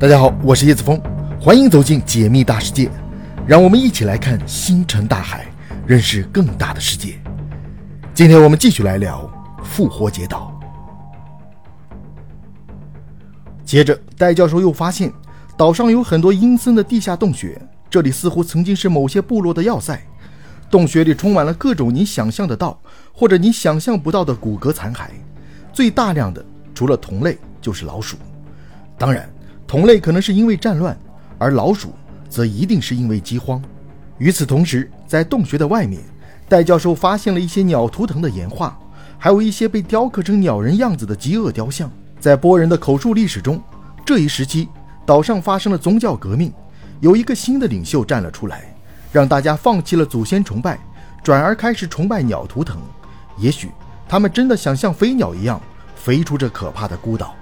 大家好，我是叶子峰，欢迎走进解密大世界，让我们一起来看星辰大海，认识更大的世界。今天我们继续来聊复活节岛。接着，戴教授又发现岛上有很多阴森的地下洞穴，这里似乎曾经是某些部落的要塞。洞穴里充满了各种你想象得到或者你想象不到的骨骼残骸，最大量的除了同类就是老鼠，当然。同类可能是因为战乱，而老鼠则一定是因为饥荒。与此同时，在洞穴的外面，戴教授发现了一些鸟图腾的岩画，还有一些被雕刻成鸟人样子的饥饿雕像。在波人的口述历史中，这一时期岛上发生了宗教革命，有一个新的领袖站了出来，让大家放弃了祖先崇拜，转而开始崇拜鸟图腾。也许他们真的想像飞鸟一样飞出这可怕的孤岛。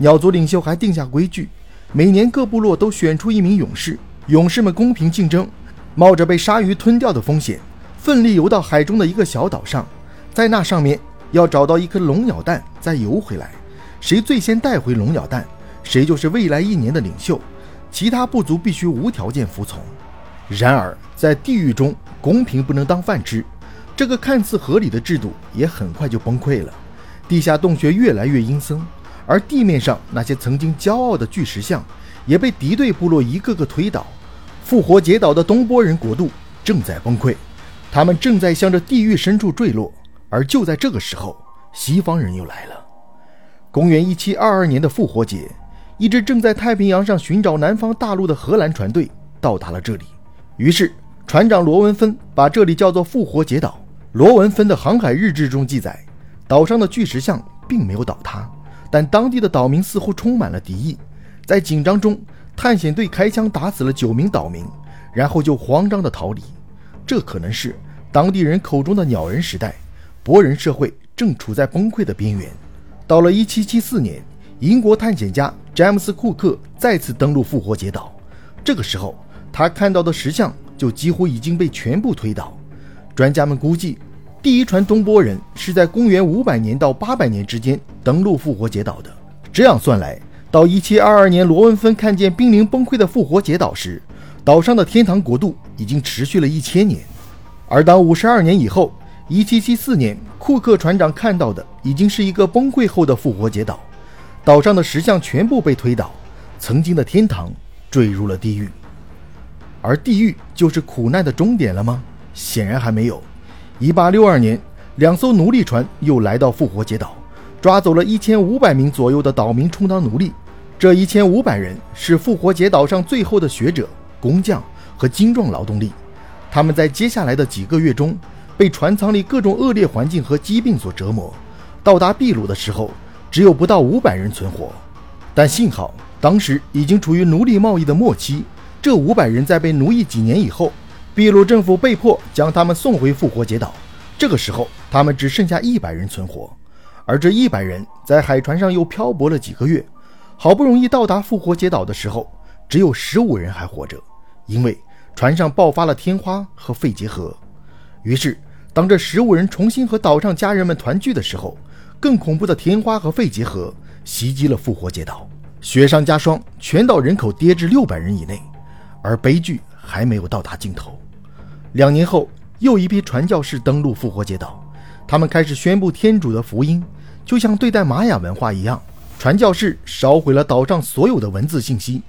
鸟族领袖还定下规矩，每年各部落都选出一名勇士，勇士们公平竞争，冒着被鲨鱼吞掉的风险，奋力游到海中的一个小岛上，在那上面要找到一颗龙鸟蛋，再游回来。谁最先带回龙鸟蛋，谁就是未来一年的领袖。其他部族必须无条件服从。然而，在地狱中，公平不能当饭吃，这个看似合理的制度也很快就崩溃了。地下洞穴越来越阴森。而地面上那些曾经骄傲的巨石像，也被敌对部落一个个推倒。复活节岛的东波人国度正在崩溃，他们正在向着地狱深处坠落。而就在这个时候，西方人又来了。公元一七二二年的复活节，一支正在太平洋上寻找南方大陆的荷兰船队到达了这里。于是，船长罗文芬把这里叫做复活节岛。罗文芬的航海日志中记载，岛上的巨石像并没有倒塌。但当地的岛民似乎充满了敌意，在紧张中，探险队开枪打死了九名岛民，然后就慌张地逃离。这可能是当地人口中的“鸟人时代”，博人社会正处在崩溃的边缘。到了1774年，英国探险家詹姆斯·库克再次登陆复活节岛，这个时候他看到的石像就几乎已经被全部推倒。专家们估计。第一船东波人是在公元五百年到八百年之间登陆复活节岛的。这样算来，到一七二二年罗文芬看见濒临崩溃的复活节岛时，岛上的天堂国度已经持续了一千年。而当五十二年以后，一七七四年库克船长看到的已经是一个崩溃后的复活节岛，岛上的石像全部被推倒，曾经的天堂坠入了地狱。而地狱就是苦难的终点了吗？显然还没有。一八六二年，两艘奴隶船又来到复活节岛，抓走了一千五百名左右的岛民充当奴隶。这一千五百人是复活节岛上最后的学者、工匠和精壮劳动力。他们在接下来的几个月中，被船舱里各种恶劣环境和疾病所折磨。到达秘鲁的时候，只有不到五百人存活。但幸好，当时已经处于奴隶贸易的末期。这五百人在被奴役几年以后。秘鲁政府被迫将他们送回复活节岛，这个时候他们只剩下一百人存活，而这一百人在海船上又漂泊了几个月，好不容易到达复活节岛的时候，只有十五人还活着，因为船上爆发了天花和肺结核。于是，当这十五人重新和岛上家人们团聚的时候，更恐怖的天花和肺结核袭击了复活节岛，雪上加霜，全岛人口跌至六百人以内，而悲剧还没有到达尽头。两年后，又一批传教士登陆复活节岛，他们开始宣布天主的福音，就像对待玛雅文化一样。传教士烧毁了岛上所有的文字信息，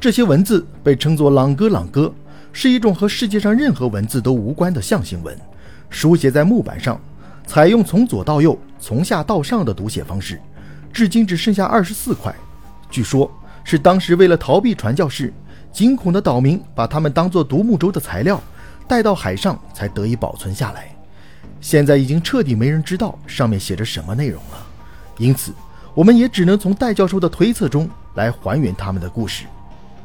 这些文字被称作“朗哥朗哥”，是一种和世界上任何文字都无关的象形文，书写在木板上，采用从左到右、从下到上的读写方式，至今只剩下二十四块。据说，是当时为了逃避传教士，惊恐的岛民把它们当作独木舟的材料。带到海上才得以保存下来，现在已经彻底没人知道上面写着什么内容了，因此我们也只能从戴教授的推测中来还原他们的故事。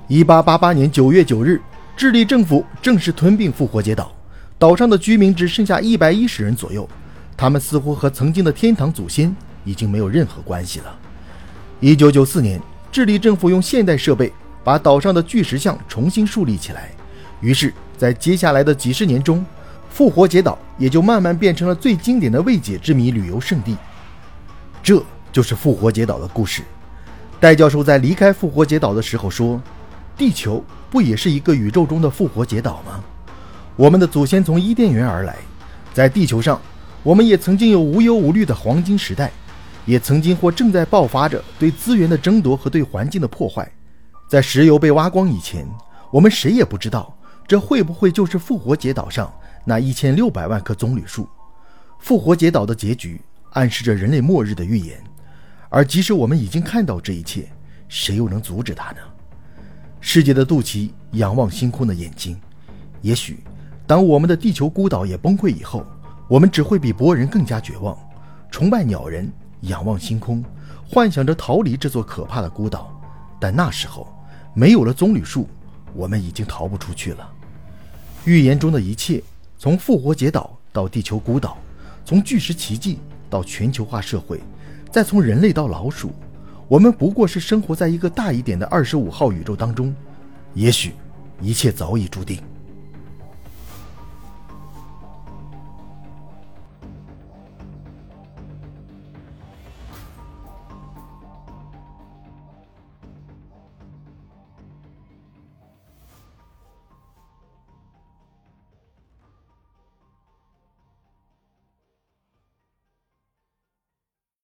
一八八八年九月九日，智利政府正式吞并复活节岛，岛上的居民只剩下一百一十人左右，他们似乎和曾经的天堂祖先已经没有任何关系了。一九九四年，智利政府用现代设备把岛上的巨石像重新树立起来，于是。在接下来的几十年中，复活节岛也就慢慢变成了最经典的未解之谜旅游胜地。这就是复活节岛的故事。戴教授在离开复活节岛的时候说：“地球不也是一个宇宙中的复活节岛吗？我们的祖先从伊甸园而来，在地球上，我们也曾经有无忧无虑的黄金时代，也曾经或正在爆发着对资源的争夺和对环境的破坏。在石油被挖光以前，我们谁也不知道这会不会就是复活节岛上那一千六百万棵棕榈树。复活节岛的结局暗示着人类末日的预言。”而即使我们已经看到这一切，谁又能阻止他呢？世界的肚脐仰望星空的眼睛，也许，当我们的地球孤岛也崩溃以后，我们只会比博人更加绝望，崇拜鸟人，仰望星空，幻想着逃离这座可怕的孤岛。但那时候，没有了棕榈树，我们已经逃不出去了。预言中的一切，从复活节岛到地球孤岛，从巨石奇迹到全球化社会。再从人类到老鼠，我们不过是生活在一个大一点的二十五号宇宙当中，也许一切早已注定。